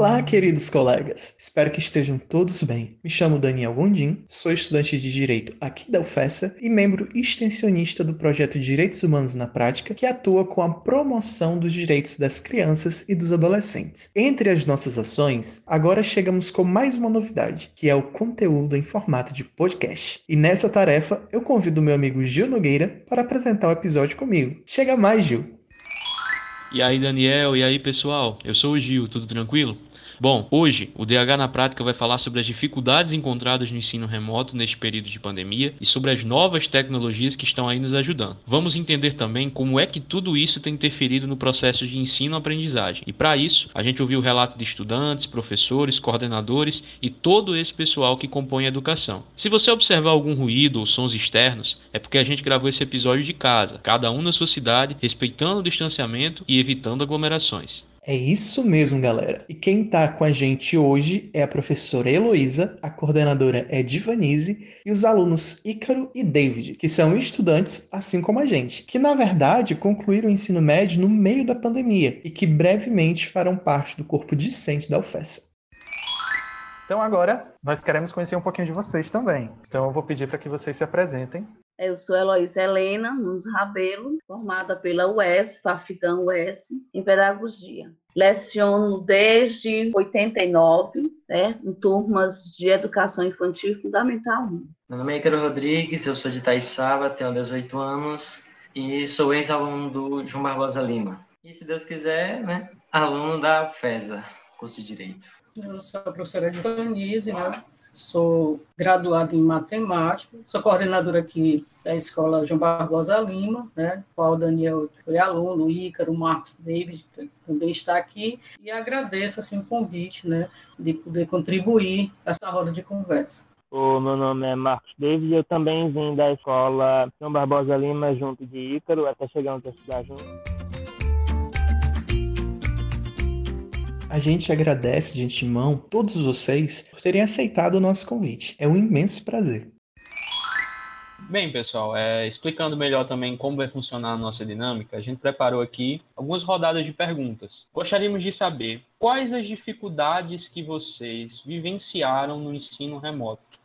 Olá, queridos colegas! Espero que estejam todos bem. Me chamo Daniel Gondim, sou estudante de Direito aqui da UFESA e membro extensionista do projeto Direitos Humanos na Prática, que atua com a promoção dos direitos das crianças e dos adolescentes. Entre as nossas ações, agora chegamos com mais uma novidade, que é o conteúdo em formato de podcast. E nessa tarefa, eu convido meu amigo Gil Nogueira para apresentar o episódio comigo. Chega mais, Gil! E aí, Daniel, e aí, pessoal? Eu sou o Gil, tudo tranquilo? Bom, hoje o DH na prática vai falar sobre as dificuldades encontradas no ensino remoto neste período de pandemia e sobre as novas tecnologias que estão aí nos ajudando. Vamos entender também como é que tudo isso tem interferido no processo de ensino-aprendizagem. E para isso, a gente ouviu o relato de estudantes, professores, coordenadores e todo esse pessoal que compõe a educação. Se você observar algum ruído ou sons externos, é porque a gente gravou esse episódio de casa, cada um na sua cidade, respeitando o distanciamento e evitando aglomerações. É isso mesmo, galera. E quem está com a gente hoje é a professora Heloísa, a coordenadora é Divanise e os alunos Ícaro e David, que são estudantes assim como a gente, que na verdade concluíram o ensino médio no meio da pandemia e que brevemente farão parte do corpo discente da UFES. Então agora nós queremos conhecer um pouquinho de vocês também. Então eu vou pedir para que vocês se apresentem eu sou Heloísa Helena Nunes Rabelo, formada pela UES, Fafigão UES, em Pedagogia. Leciono desde 89, né, em turmas de Educação Infantil Fundamental 1. Meu nome é Ícaro Rodrigues, eu sou de Itaiçaba, tenho 18 anos e sou ex-aluno do João Barbosa Lima. E, se Deus quiser, né, aluno da FESA, curso de Direito. Eu sou a professora Divanise, né? Sou graduada em matemática, sou coordenadora aqui da Escola João Barbosa Lima, né, qual o Daniel foi aluno, o Ícaro, o Marcos David também está aqui, e agradeço assim, o convite né, de poder contribuir essa roda de conversa. O meu nome é Marcos David, eu também vim da Escola João Barbosa Lima junto de Ícaro, até chegamos a estudar juntos. A gente agradece de antemão todos vocês por terem aceitado o nosso convite. É um imenso prazer. Bem, pessoal, é, explicando melhor também como vai funcionar a nossa dinâmica, a gente preparou aqui algumas rodadas de perguntas. Gostaríamos de saber quais as dificuldades que vocês vivenciaram no ensino remoto.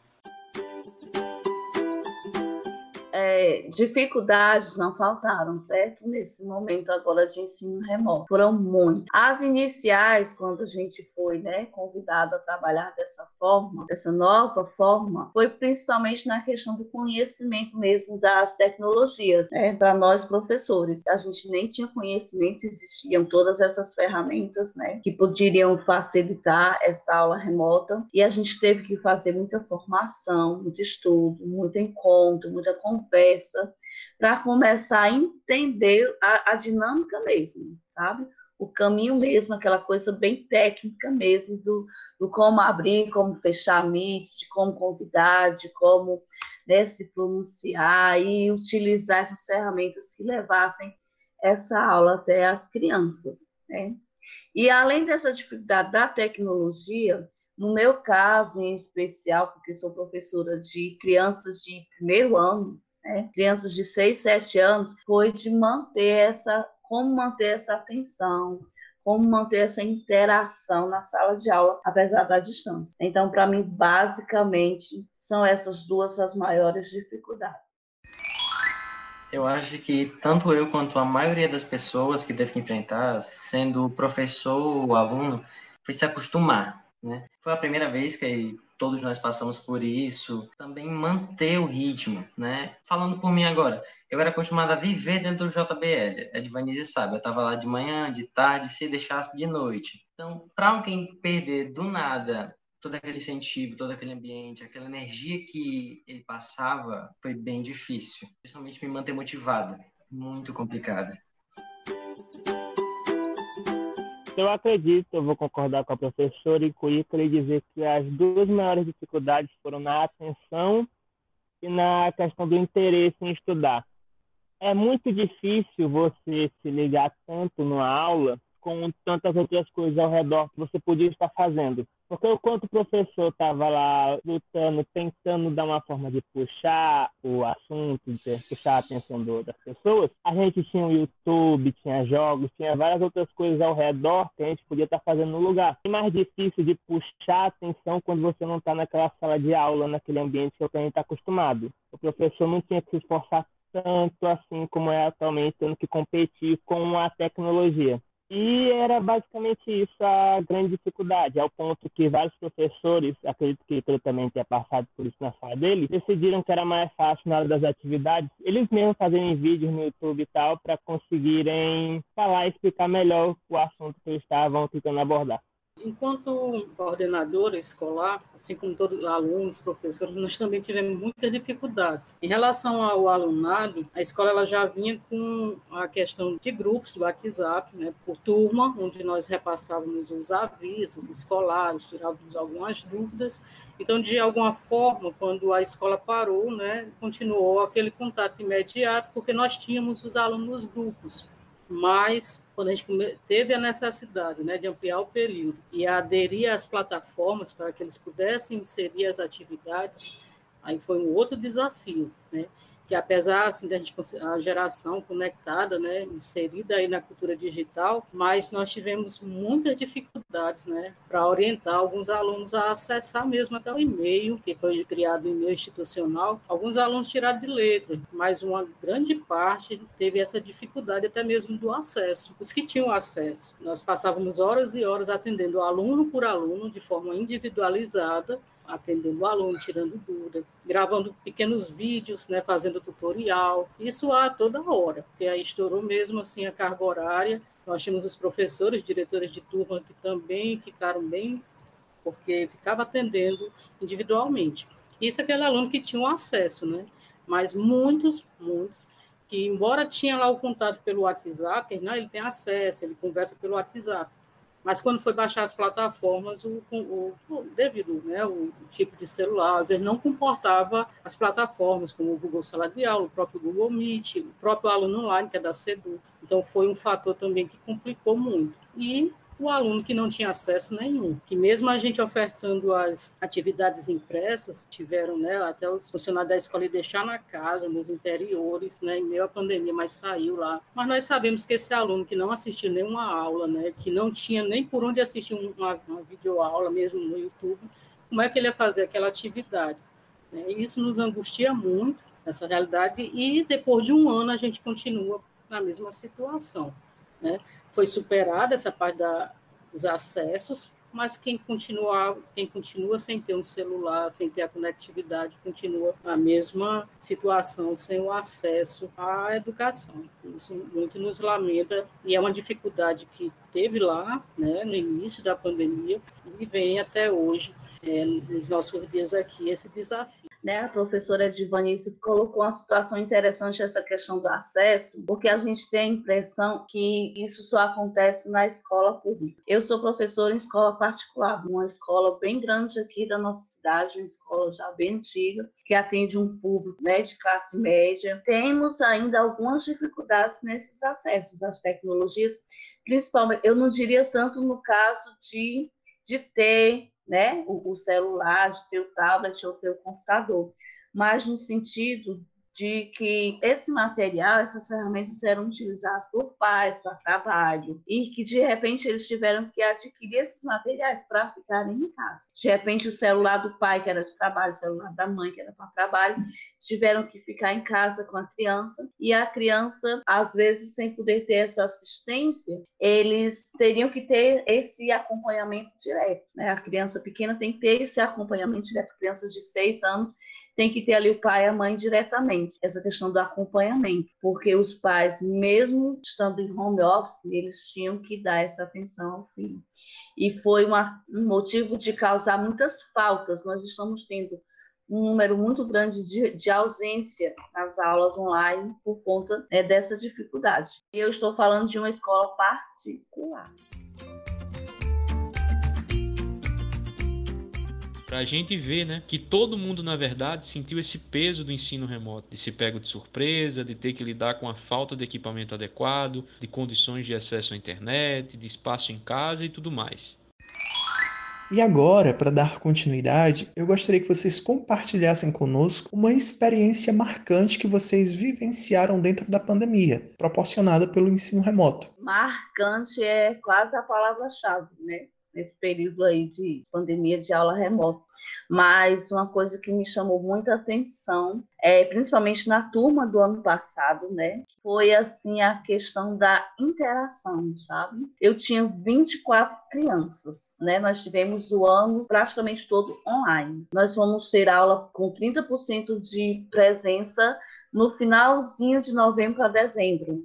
É, dificuldades não faltaram, certo? Nesse momento agora de ensino remoto. Foram muitas. As iniciais, quando a gente foi né, convidado a trabalhar dessa forma, dessa nova forma, foi principalmente na questão do conhecimento mesmo das tecnologias, né, para nós professores. A gente nem tinha conhecimento, existiam todas essas ferramentas né, que poderiam facilitar essa aula remota e a gente teve que fazer muita formação, muito estudo, muito encontro, muita conversa conversa, para começar a entender a, a, dinâmica mesmo, sabe? O caminho mesmo, aquela coisa bem técnica mesmo, do, do como abrir, como fechar Meet, de como convidar, de como né, se pronunciar e utilizar essas ferramentas que levassem essa aula até as crianças, né? E além dessa dificuldade da tecnologia, no meu caso em especial, porque sou professora de crianças de primeiro ano, né, crianças de 6, 7 anos, foi de manter essa, como manter essa atenção, como manter essa interação na sala de aula, apesar da distância. Então, para mim, basicamente, são essas duas as maiores dificuldades. Eu acho que tanto eu quanto a maioria das pessoas que teve que enfrentar, sendo professor ou aluno, foi se acostumar, né? Foi a primeira vez que todos nós passamos por isso, também manter o ritmo, né? Falando por mim agora, eu era acostumado a viver dentro do JBL, a Edvanise sabe, eu estava lá de manhã, de tarde, se deixasse de noite. Então, para alguém perder do nada todo aquele incentivo, todo aquele ambiente, aquela energia que ele passava, foi bem difícil. Principalmente me manter motivado, muito complicado. Eu acredito, eu vou concordar com a professora e com e dizer que as duas maiores dificuldades foram na atenção e na questão do interesse em estudar. É muito difícil você se ligar tanto numa aula com tantas outras coisas ao redor que você podia estar fazendo. Porque enquanto o professor estava lá lutando, tentando dar uma forma de puxar o assunto, de puxar a atenção do, das pessoas, a gente tinha o YouTube, tinha jogos, tinha várias outras coisas ao redor que a gente podia estar fazendo no lugar. É mais difícil de puxar a atenção quando você não está naquela sala de aula, naquele ambiente que a gente está acostumado. O professor não tinha que se esforçar tanto assim como é atualmente, tendo que competir com a tecnologia. E era basicamente isso a grande dificuldade, ao ponto que vários professores, acredito que ele também tenha passado por isso na sala dele, decidiram que era mais fácil na hora das atividades, eles mesmos fazerem vídeos no YouTube e tal, para conseguirem falar e explicar melhor o assunto que eles estavam tentando abordar. Enquanto coordenadora escolar, assim como todos os alunos, professores, nós também tivemos muitas dificuldades. Em relação ao alunado, a escola ela já vinha com a questão de grupos do WhatsApp, né, por turma, onde nós repassávamos os avisos escolares, tirávamos algumas dúvidas. Então, de alguma forma, quando a escola parou, né, continuou aquele contato imediato, porque nós tínhamos os alunos nos grupos mas quando a gente teve a necessidade né, de ampliar o período e aderir às plataformas para que eles pudessem inserir as atividades, aí foi um outro desafio, né? Que apesar assim, da gente a geração conectada, né, inserida aí na cultura digital, mas nós tivemos muitas dificuldades, né, para orientar alguns alunos a acessar mesmo até o e-mail, que foi criado o e-mail institucional. Alguns alunos tiraram de letra, mas uma grande parte teve essa dificuldade até mesmo do acesso. Os que tinham acesso, nós passávamos horas e horas atendendo aluno por aluno de forma individualizada atendendo o aluno, tirando dúvida, gravando pequenos vídeos, né, fazendo tutorial, isso a toda hora, porque aí estourou mesmo assim a carga horária. Nós tínhamos os professores, diretores de turma que também ficaram bem, porque ficava atendendo individualmente. Isso é aquele aluno que tinha um acesso, né? Mas muitos, muitos, que embora tinha lá o contato pelo WhatsApp, né, ele tem acesso, ele conversa pelo WhatsApp, mas quando foi baixar as plataformas, o, o, o devido né, o, tipo de celular, às vezes não comportava as plataformas, como o Google Sala de Aula, o próprio Google Meet, o próprio aluno online, que é da CEDU. Então, foi um fator também que complicou muito. E o aluno que não tinha acesso nenhum, que mesmo a gente ofertando as atividades impressas, tiveram né, até os funcionários da escola deixar na casa, nos interiores, né, em meio à pandemia, mas saiu lá. Mas nós sabemos que esse aluno que não assistiu nenhuma aula, né, que não tinha nem por onde assistir uma, uma videoaula, mesmo no YouTube, como é que ele ia fazer aquela atividade? Né? Isso nos angustia muito, essa realidade, e depois de um ano a gente continua na mesma situação. Né? Foi superada essa parte da, dos acessos, mas quem continua, quem continua sem ter um celular, sem ter a conectividade, continua na mesma situação, sem o acesso à educação. Isso muito nos lamenta e é uma dificuldade que teve lá, né, no início da pandemia e vem até hoje, é, nos nossos dias aqui, esse desafio né, a professora Edivanice colocou uma situação interessante essa questão do acesso, porque a gente tem a impressão que isso só acontece na escola pública. Eu sou professora em escola particular, uma escola bem grande aqui da nossa cidade, uma escola já bem antiga, que atende um público né, de classe média. Temos ainda algumas dificuldades nesses acessos às tecnologias, principalmente, eu não diria tanto no caso de, de ter né, o, o celular, de o tablet ou ter o computador, mas no sentido de que esse material, essas ferramentas eram utilizadas por pais para trabalho e que de repente eles tiveram que adquirir esses materiais para ficarem em casa. De repente o celular do pai que era de trabalho, o celular da mãe que era para trabalho, tiveram que ficar em casa com a criança e a criança às vezes sem poder ter essa assistência, eles teriam que ter esse acompanhamento direto. Né? A criança pequena tem que ter esse acompanhamento direto. Crianças de seis anos tem que ter ali o pai e a mãe diretamente, essa questão do acompanhamento, porque os pais, mesmo estando em home office, eles tinham que dar essa atenção ao filho. E foi uma, um motivo de causar muitas faltas. Nós estamos tendo um número muito grande de, de ausência nas aulas online por conta né, dessa dificuldade. E eu estou falando de uma escola particular. Para a gente ver, né, que todo mundo na verdade sentiu esse peso do ensino remoto, de se pego de surpresa, de ter que lidar com a falta de equipamento adequado, de condições de acesso à internet, de espaço em casa e tudo mais. E agora, para dar continuidade, eu gostaria que vocês compartilhassem conosco uma experiência marcante que vocês vivenciaram dentro da pandemia, proporcionada pelo ensino remoto. Marcante é quase a palavra-chave, né? Nesse período aí de pandemia de aula remota. Mas uma coisa que me chamou muita atenção, é, principalmente na turma do ano passado, né, foi assim a questão da interação, sabe? Eu tinha 24 crianças, né? Nós tivemos o ano praticamente todo online. Nós vamos ter aula com 30% de presença no finalzinho de novembro a dezembro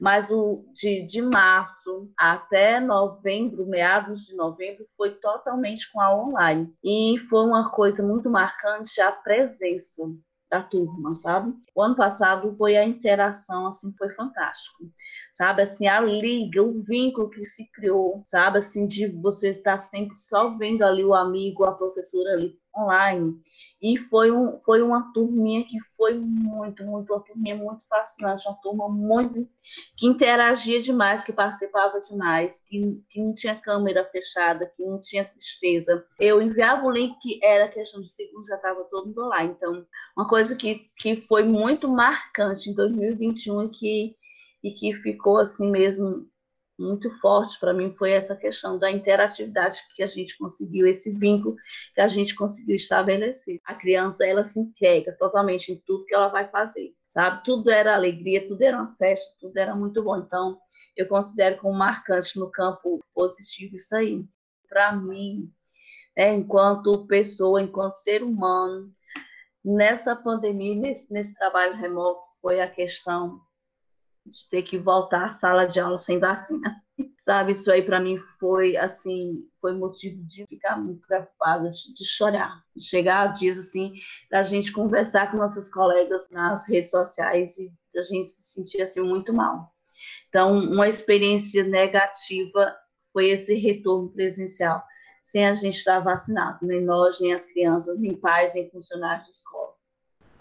mas o de, de março até novembro, meados de novembro, foi totalmente com a online. E foi uma coisa muito marcante a presença da turma, sabe? O ano passado foi a interação, assim, foi fantástico, sabe? Assim, a liga, o vínculo que se criou, sabe? Assim, de você estar sempre só vendo ali o amigo, a professora ali online. E foi, um, foi uma turminha que foi muito, muito, uma turminha muito fascinante, uma turma muito que interagia demais, que participava demais, que, que não tinha câmera fechada, que não tinha tristeza. Eu enviava o link que era questão de segundos, já estava todo mundo lá. Então, uma coisa que, que foi muito marcante em 2021 e que, e que ficou assim mesmo muito forte para mim foi essa questão da interatividade que a gente conseguiu, esse vínculo que a gente conseguiu estabelecer. A criança, ela se entrega totalmente em tudo que ela vai fazer, sabe? Tudo era alegria, tudo era uma festa, tudo era muito bom. Então, eu considero como marcante no campo positivo isso aí. Para mim, é, enquanto pessoa, enquanto ser humano, nessa pandemia, nesse, nesse trabalho remoto, foi a questão de ter que voltar à sala de aula sem vacina. Sabe, isso aí para mim foi assim, foi motivo de ficar muito preocupada, de, chorar, de chegar a dias assim, da gente conversar com nossos colegas nas redes sociais e a gente se sentir assim muito mal. Então, uma experiência negativa foi esse retorno presencial, sem a gente estar vacinado, nem nós, nem as crianças, nem pais, nem funcionários de escola.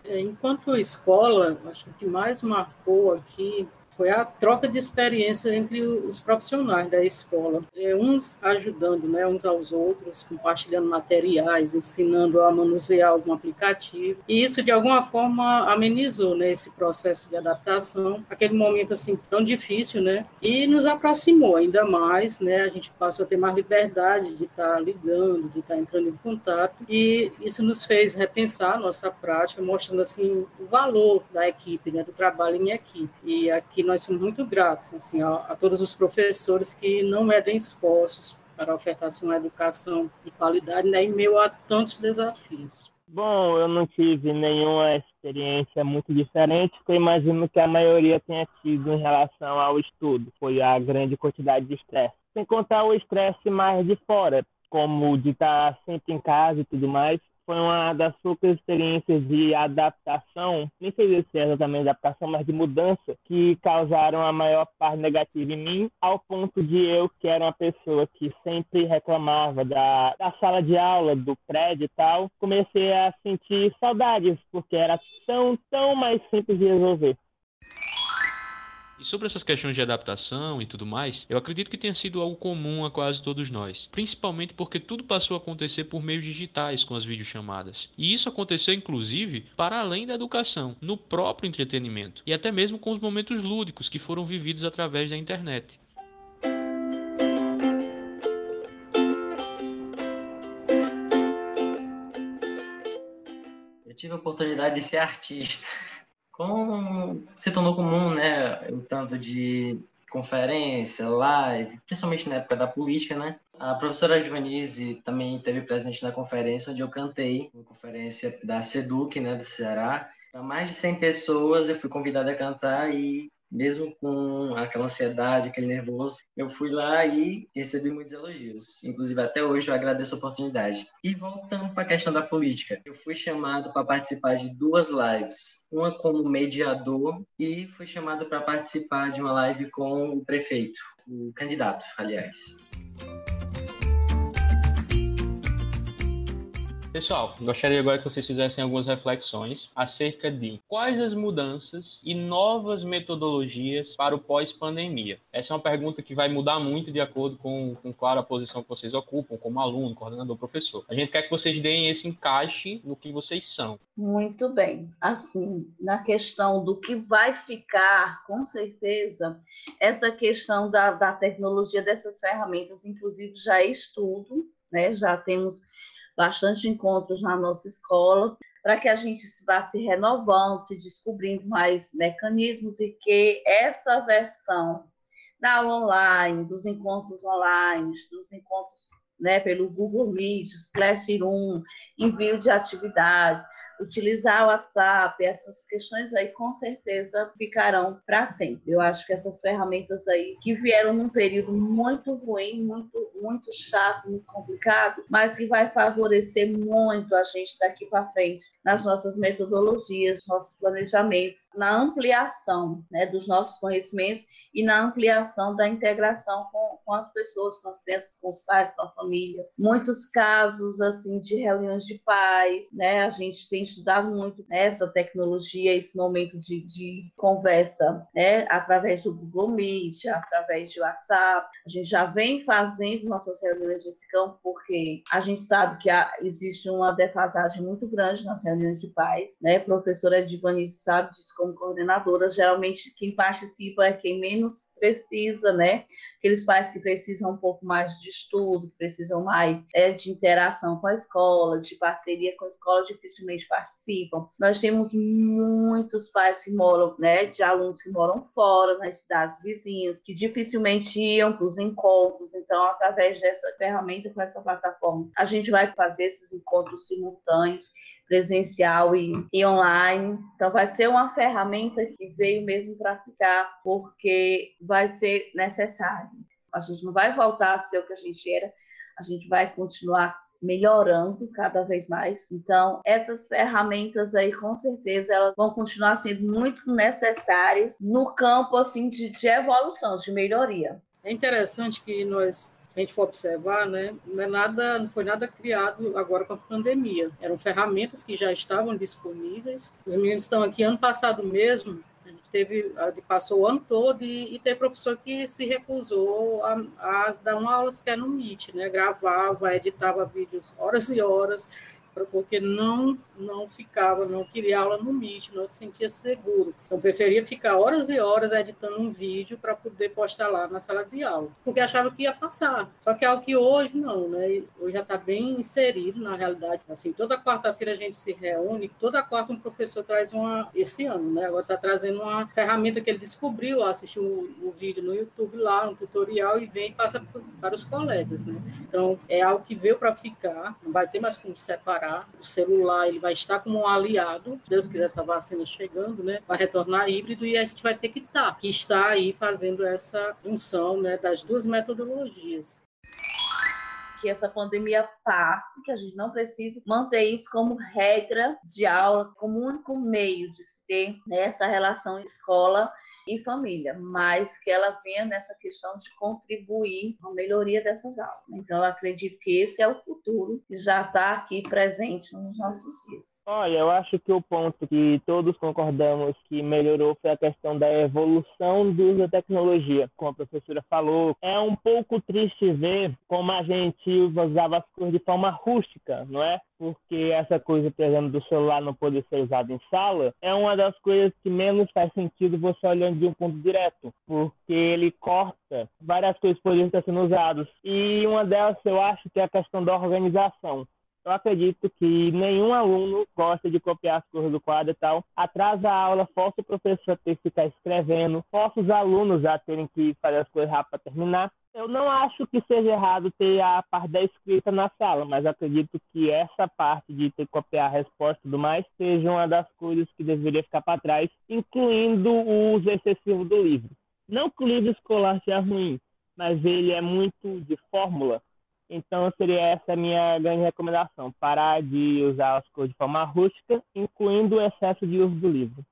É, enquanto escola, acho que o que mais marcou aqui foi a troca de experiência entre os profissionais da escola, é, uns ajudando né, uns aos outros, compartilhando materiais, ensinando a manusear algum aplicativo, e isso de alguma forma amenizou né, esse processo de adaptação, aquele momento assim tão difícil, né, e nos aproximou ainda mais, né, a gente passou a ter mais liberdade de estar ligando, de estar entrando em contato, e isso nos fez repensar nossa prática, mostrando assim o valor da equipe, né, do trabalho em equipe, e aqui nós somos muito gratos assim, a, a todos os professores que não medem esforços para ofertar uma educação de qualidade né, em meio a tantos desafios. Bom, eu não tive nenhuma experiência muito diferente, que eu imagino que a maioria tenha tido em relação ao estudo. Foi a grande quantidade de estresse. Sem contar o estresse mais de fora, como de estar sempre em casa e tudo mais foi uma das poucas experiências de adaptação, nem sei se é exatamente adaptação, mas de mudança, que causaram a maior parte negativa em mim, ao ponto de eu, que era uma pessoa que sempre reclamava da, da sala de aula, do prédio e tal, comecei a sentir saudades, porque era tão, tão mais simples de resolver. E sobre essas questões de adaptação e tudo mais, eu acredito que tenha sido algo comum a quase todos nós, principalmente porque tudo passou a acontecer por meios digitais com as videochamadas. E isso aconteceu inclusive para além da educação, no próprio entretenimento e até mesmo com os momentos lúdicos que foram vividos através da internet. Eu tive a oportunidade de ser artista como se tornou comum, né, o tanto de conferência, live, principalmente na época da política, né? A professora Joanise também esteve presente na conferência onde eu cantei, uma conferência da SEDUC, né, do Ceará. Para mais de 100 pessoas eu fui convidada a cantar e mesmo com aquela ansiedade, aquele nervoso, eu fui lá e recebi muitos elogios. Inclusive, até hoje eu agradeço a oportunidade. E voltando para a questão da política, eu fui chamado para participar de duas lives, uma como mediador e fui chamado para participar de uma live com o prefeito, o candidato, aliás. Pessoal, gostaria agora que vocês fizessem algumas reflexões acerca de quais as mudanças e novas metodologias para o pós-pandemia. Essa é uma pergunta que vai mudar muito de acordo com, com, claro, a posição que vocês ocupam como aluno, coordenador, professor. A gente quer que vocês deem esse encaixe no que vocês são. Muito bem. Assim, na questão do que vai ficar, com certeza, essa questão da, da tecnologia dessas ferramentas, inclusive, já é estudo, né? Já temos bastante encontros na nossa escola, para que a gente vá se renovando, se descobrindo mais mecanismos e que essa versão da online, dos encontros online, dos encontros né, pelo Google Meet, Classroom, envio de atividades, utilizar o WhatsApp, essas questões aí com certeza ficarão para sempre. Eu acho que essas ferramentas aí que vieram num período muito ruim, muito muito chato, muito complicado, mas que vai favorecer muito a gente daqui para frente nas nossas metodologias, nossos planejamentos, na ampliação né, dos nossos conhecimentos e na ampliação da integração com, com as pessoas, com as crianças, com os pais, com a família. Muitos casos assim de reuniões de pais, né? A gente tem estudado muito essa tecnologia, esse momento de, de conversa, né? Através do Google Meet, através do WhatsApp. A gente já vem fazendo nossas reuniões nesse campo porque a gente sabe que há, existe uma defasagem muito grande nas reuniões de pais, né? A professora Edivanice sabe disso como coordenadora. Geralmente quem participa é quem menos precisa, né? aqueles pais que precisam um pouco mais de estudo, que precisam mais é, de interação com a escola, de parceria com a escola, dificilmente participam. Nós temos muitos pais que moram, né, de alunos que moram fora, nas cidades vizinhas, que dificilmente iam para os encontros. Então, através dessa ferramenta, com essa plataforma, a gente vai fazer esses encontros simultâneos presencial e, e, online. Então, vai ser uma ferramenta que veio mesmo para ficar, porque vai ser necessário. A gente não vai voltar a ser o que a gente era, a gente vai continuar melhorando cada vez mais. Então, essas ferramentas aí, com certeza, elas vão continuar sendo muito necessárias no campo, assim, de, de evolução, de melhoria. É interessante que nós se a gente for observar, né, não, é nada, não foi nada criado agora com a pandemia. Eram ferramentas que já estavam disponíveis. Os meninos estão aqui ano passado mesmo, a gente teve, passou o ano todo e, e teve professor que se recusou a, a dar uma aula sequer no Meet, né? Gravava, editava vídeos horas e horas porque não não ficava, não queria aula no Meet, não se sentia seguro. Então, preferia ficar horas e horas editando um vídeo para poder postar lá na sala de aula, porque achava que ia passar. Só que é algo que hoje não, né? Hoje já está bem inserido na realidade. Assim, toda quarta-feira a gente se reúne, toda quarta um professor traz uma, esse ano, né? Agora está trazendo uma ferramenta que ele descobriu, assistiu o, o vídeo no YouTube lá, um tutorial, e vem e passa para os colegas, né? Então, é algo que veio para ficar, não vai ter mais como separar o celular ele vai estar como um aliado, se Deus quiser essa vacina chegando, né, vai retornar híbrido e a gente vai ter que estar, que está aí fazendo essa função, né, das duas metodologias. Que essa pandemia passe, que a gente não precise manter isso como regra de aula, como único meio de se ter né, essa relação escola e família, mas que ela venha nessa questão de contribuir com a melhoria dessas aulas. Então, eu acredito que esse é o futuro que já está aqui presente nos nossos dias. Olha, eu acho que o ponto que todos concordamos que melhorou foi a questão da evolução do uso da tecnologia. Como a professora falou, é um pouco triste ver como a gente usava as coisas de forma rústica, não é? Porque essa coisa, por exemplo, do celular não poder ser usado em sala é uma das coisas que menos faz sentido você olhando de um ponto direto, porque ele corta várias coisas poderiam estar sendo usadas. E uma delas eu acho que é a questão da organização eu acredito que nenhum aluno gosta de copiar as coisas do quadro e tal. Atrasa a aula, força o professor a ter que ficar escrevendo, força os alunos a terem que fazer as coisas rápido para terminar. Eu não acho que seja errado ter a parte da escrita na sala, mas acredito que essa parte de ter que copiar a resposta e tudo mais seja uma das coisas que deveria ficar para trás, incluindo o uso excessivo do livro. Não que o livro escolar seja ruim, mas ele é muito de fórmula então seria essa minha grande recomendação: parar de usar as coisas de forma rústica, incluindo o excesso de uso do livro.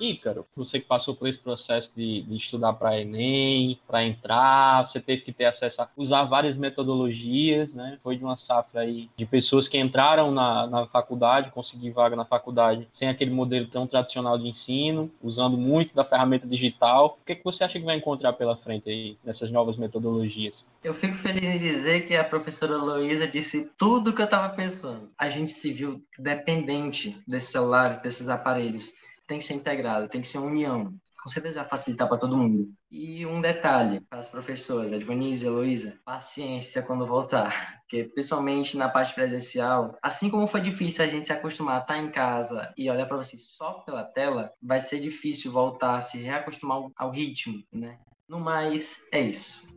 Ícaro, você que passou por esse processo de, de estudar para Enem, para entrar, você teve que ter acesso a usar várias metodologias, né? Foi de uma safra aí de pessoas que entraram na, na faculdade, conseguir vaga na faculdade sem aquele modelo tão tradicional de ensino, usando muito da ferramenta digital. O que, é que você acha que vai encontrar pela frente aí nessas novas metodologias? Eu fico feliz em dizer que a professora Luísa disse tudo o que eu estava pensando. A gente se viu dependente desses celulares, desses aparelhos tem que ser integrado, tem que ser uma união. Com certeza vai facilitar para todo mundo. E um detalhe para as professoras, Edvanise e Heloísa, paciência quando voltar. Porque, principalmente na parte presencial, assim como foi difícil a gente se acostumar a estar em casa e olhar para você só pela tela, vai ser difícil voltar a se reacostumar ao ritmo, né? No mais, é isso.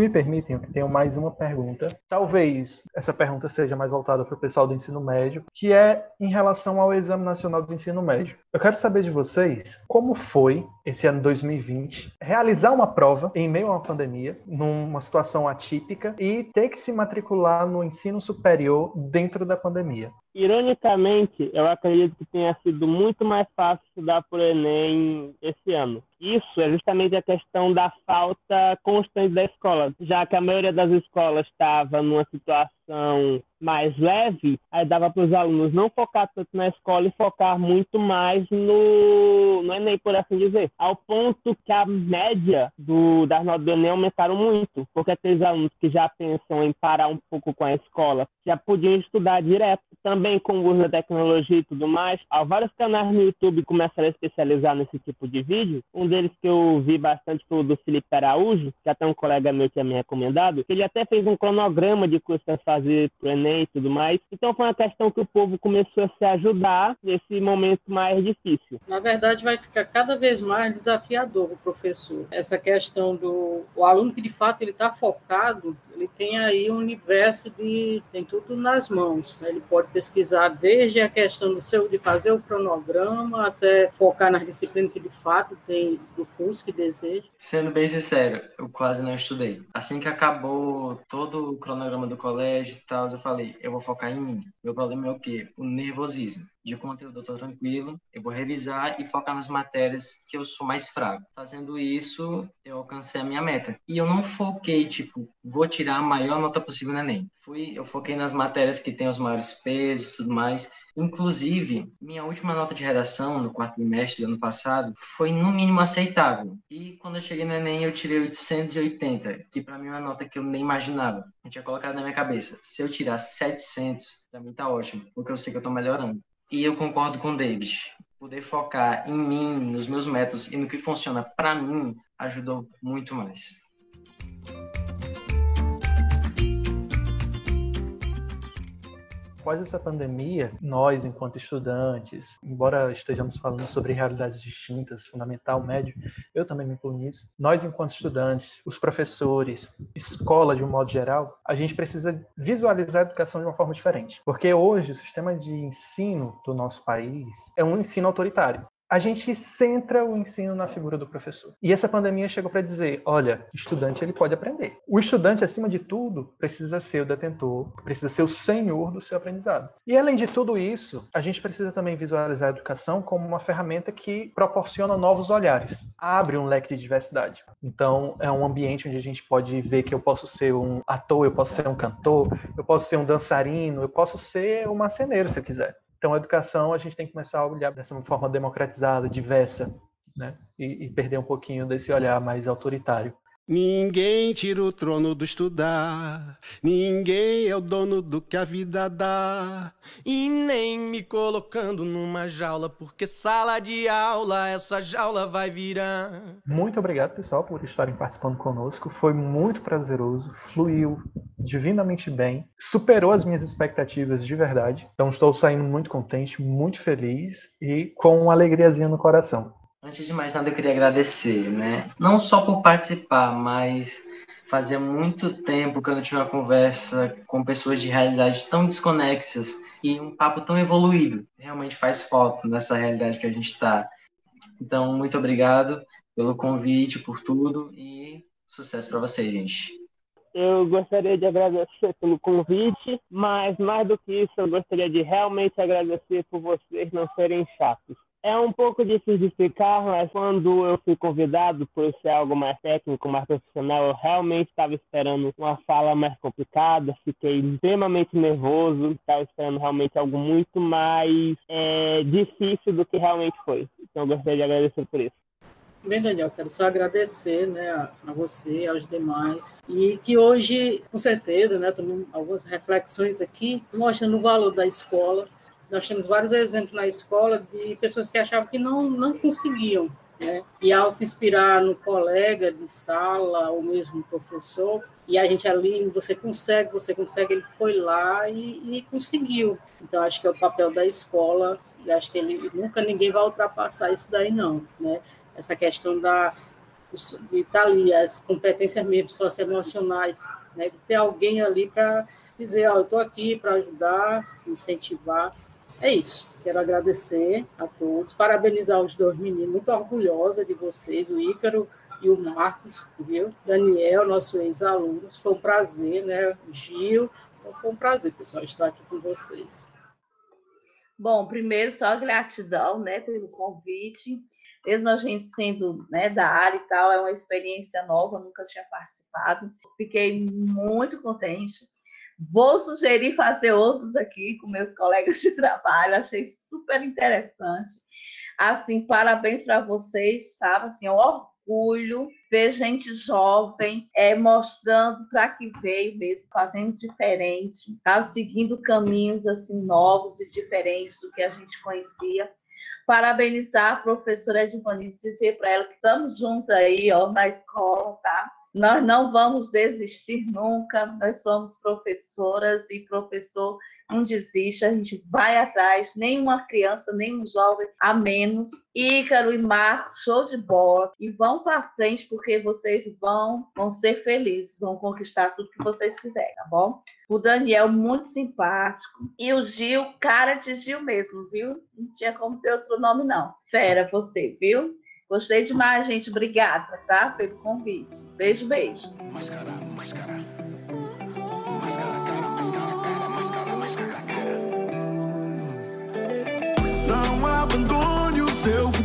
Se me permitem, eu tenho mais uma pergunta. Talvez essa pergunta seja mais voltada para o pessoal do ensino médio, que é em relação ao Exame Nacional do Ensino Médio. Eu quero saber de vocês como foi esse ano 2020 realizar uma prova em meio a uma pandemia, numa situação atípica e ter que se matricular no ensino superior dentro da pandemia. Ironicamente, eu acredito que tenha sido muito mais fácil estudar por Enem esse ano. Isso é justamente a questão da falta constante da escola, já que a maioria das escolas estava numa situação mais leve, aí dava para os alunos não focar tanto na escola e focar muito mais no, no Enem, por assim dizer. Ao ponto que a média do, das notas do Enem aumentaram muito, porque aqueles alunos que já pensam em parar um pouco com a escola já podiam estudar direto. Também com o uso da tecnologia e tudo mais, há vários canais no YouTube começaram a especializar nesse tipo de vídeo. Um deles que eu vi bastante foi o do Felipe Araújo, que até um colega meu tinha me recomendado, ele até fez um cronograma de cursos a fazer para o Enem e tudo mais. Então foi uma questão que o povo começou a se ajudar nesse momento mais difícil. Na verdade, vai ficar cada vez mais desafiador o professor. Essa questão do o aluno que de fato ele está focado, ele tem aí um universo de tem tudo nas mãos. Né? Ele pode pesquisar desde a questão do seu de fazer o cronograma até focar nas disciplinas que de fato tem do curso que deseja. Sendo bem sincero, eu quase não estudei. Assim que acabou todo o cronograma do colégio e tal, eu falei eu vou focar em mim. Meu problema é o quê? O nervosismo. De conteúdo eu tô tranquilo, eu vou revisar e focar nas matérias que eu sou mais fraco. Fazendo isso, eu alcancei a minha meta. E eu não foquei, tipo, vou tirar a maior nota possível no Enem. Fui, eu foquei nas matérias que têm os maiores pesos e tudo mais. Inclusive, minha última nota de redação no quarto trimestre do ano passado foi no mínimo aceitável. E quando eu cheguei no Enem, eu tirei 880, que para mim é uma nota que eu nem imaginava. Eu tinha colocado na minha cabeça, se eu tirar 700, para mim tá ótimo, porque eu sei que eu tô melhorando. E eu concordo com o David. Poder focar em mim, nos meus métodos e no que funciona para mim ajudou muito mais. Após essa pandemia, nós, enquanto estudantes, embora estejamos falando sobre realidades distintas, fundamental, médio, eu também me incluo nisso, nós, enquanto estudantes, os professores, escola de um modo geral, a gente precisa visualizar a educação de uma forma diferente. Porque hoje o sistema de ensino do nosso país é um ensino autoritário a gente centra o ensino na figura do professor. E essa pandemia chegou para dizer, olha, estudante ele pode aprender. O estudante, acima de tudo, precisa ser o detentor, precisa ser o senhor do seu aprendizado. E além de tudo isso, a gente precisa também visualizar a educação como uma ferramenta que proporciona novos olhares, abre um leque de diversidade. Então, é um ambiente onde a gente pode ver que eu posso ser um ator, eu posso ser um cantor, eu posso ser um dançarino, eu posso ser um marceneiro se eu quiser. Então, a educação a gente tem que começar a olhar dessa forma democratizada, diversa, né? E, e perder um pouquinho desse olhar mais autoritário. Ninguém tira o trono do estudar, ninguém é o dono do que a vida dá. E nem me colocando numa jaula, porque sala de aula, essa jaula vai virar. Muito obrigado, pessoal, por estarem participando conosco. Foi muito prazeroso, fluiu divinamente bem, superou as minhas expectativas de verdade. Então, estou saindo muito contente, muito feliz e com uma alegriazinha no coração. Antes de mais nada, eu queria agradecer, né? Não só por participar, mas fazia muito tempo que eu não tinha uma conversa com pessoas de realidades tão desconexas e um papo tão evoluído. Realmente faz falta nessa realidade que a gente está. Então, muito obrigado pelo convite, por tudo e sucesso para vocês, gente. eu gostaria de agradecer pelo convite, mas mais do que isso, eu gostaria de realmente agradecer por vocês não serem chatos. É um pouco difícil de explicar, mas quando eu fui convidado por ser algo mais técnico, mais profissional, eu realmente estava esperando uma fala mais complicada, fiquei extremamente nervoso, estava esperando realmente algo muito mais é, difícil do que realmente foi. Então, gostaria de agradecer por isso. Bem, Daniel, quero só agradecer né, a, você, aos demais, e que hoje, com certeza, né, algumas reflexões aqui, mostrando o valor da escola, nós temos vários exemplos na escola de pessoas que achavam que não, não conseguiam. Né? E ao se inspirar no colega de sala, ou mesmo professor, e a gente ali, você consegue, você consegue, ele foi lá e, e conseguiu. Então, acho que é o papel da escola, e acho que ele, nunca ninguém vai ultrapassar isso daí, não. Né? Essa questão da, de estar ali, as competências mesmo socioemocionais, né? de ter alguém ali para dizer, oh, eu estou aqui para ajudar, incentivar, é isso. Quero agradecer a todos, parabenizar os dois meninos, muito orgulhosa de vocês, o Ícaro e o Marcos, viu? Daniel, nosso ex-aluno, foi um prazer, né? Gil, então foi um prazer, pessoal, estar aqui com vocês. Bom, primeiro, só gratidão, né, pelo convite. Mesmo a gente sendo né, da área e tal, é uma experiência nova, nunca tinha participado. Fiquei muito contente Vou sugerir fazer outros aqui com meus colegas de trabalho, achei super interessante. Assim, parabéns para vocês, sabe? Assim, é um orgulho ver gente jovem é, mostrando para que veio mesmo, fazendo diferente, tá? seguindo caminhos assim novos e diferentes do que a gente conhecia. Parabenizar a professora Edvanice, dizer para ela que estamos juntos aí ó, na escola, tá? Nós não vamos desistir nunca, nós somos professoras e professor não desiste, a gente vai atrás, nenhuma criança, nenhum jovem a menos. Ícaro e Marcos, show de bola. E vão para frente, porque vocês vão, vão ser felizes, vão conquistar tudo que vocês quiserem, tá bom? O Daniel, muito simpático. E o Gil, cara de Gil mesmo, viu? Não tinha como ter outro nome, não. Fera, você, viu? Gostei demais, gente. Obrigada, tá? Pelo convite. Beijo, beijo. Não abandone o seu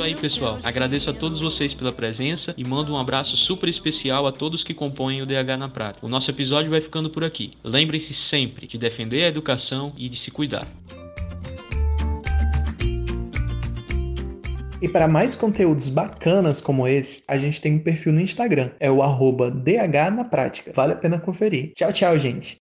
isso aí, pessoal. Agradeço a todos vocês pela presença e mando um abraço super especial a todos que compõem o DH na prática. O nosso episódio vai ficando por aqui. Lembrem-se sempre de defender a educação e de se cuidar. E para mais conteúdos bacanas como esse, a gente tem um perfil no Instagram, é o DH na prática. Vale a pena conferir. Tchau, tchau, gente!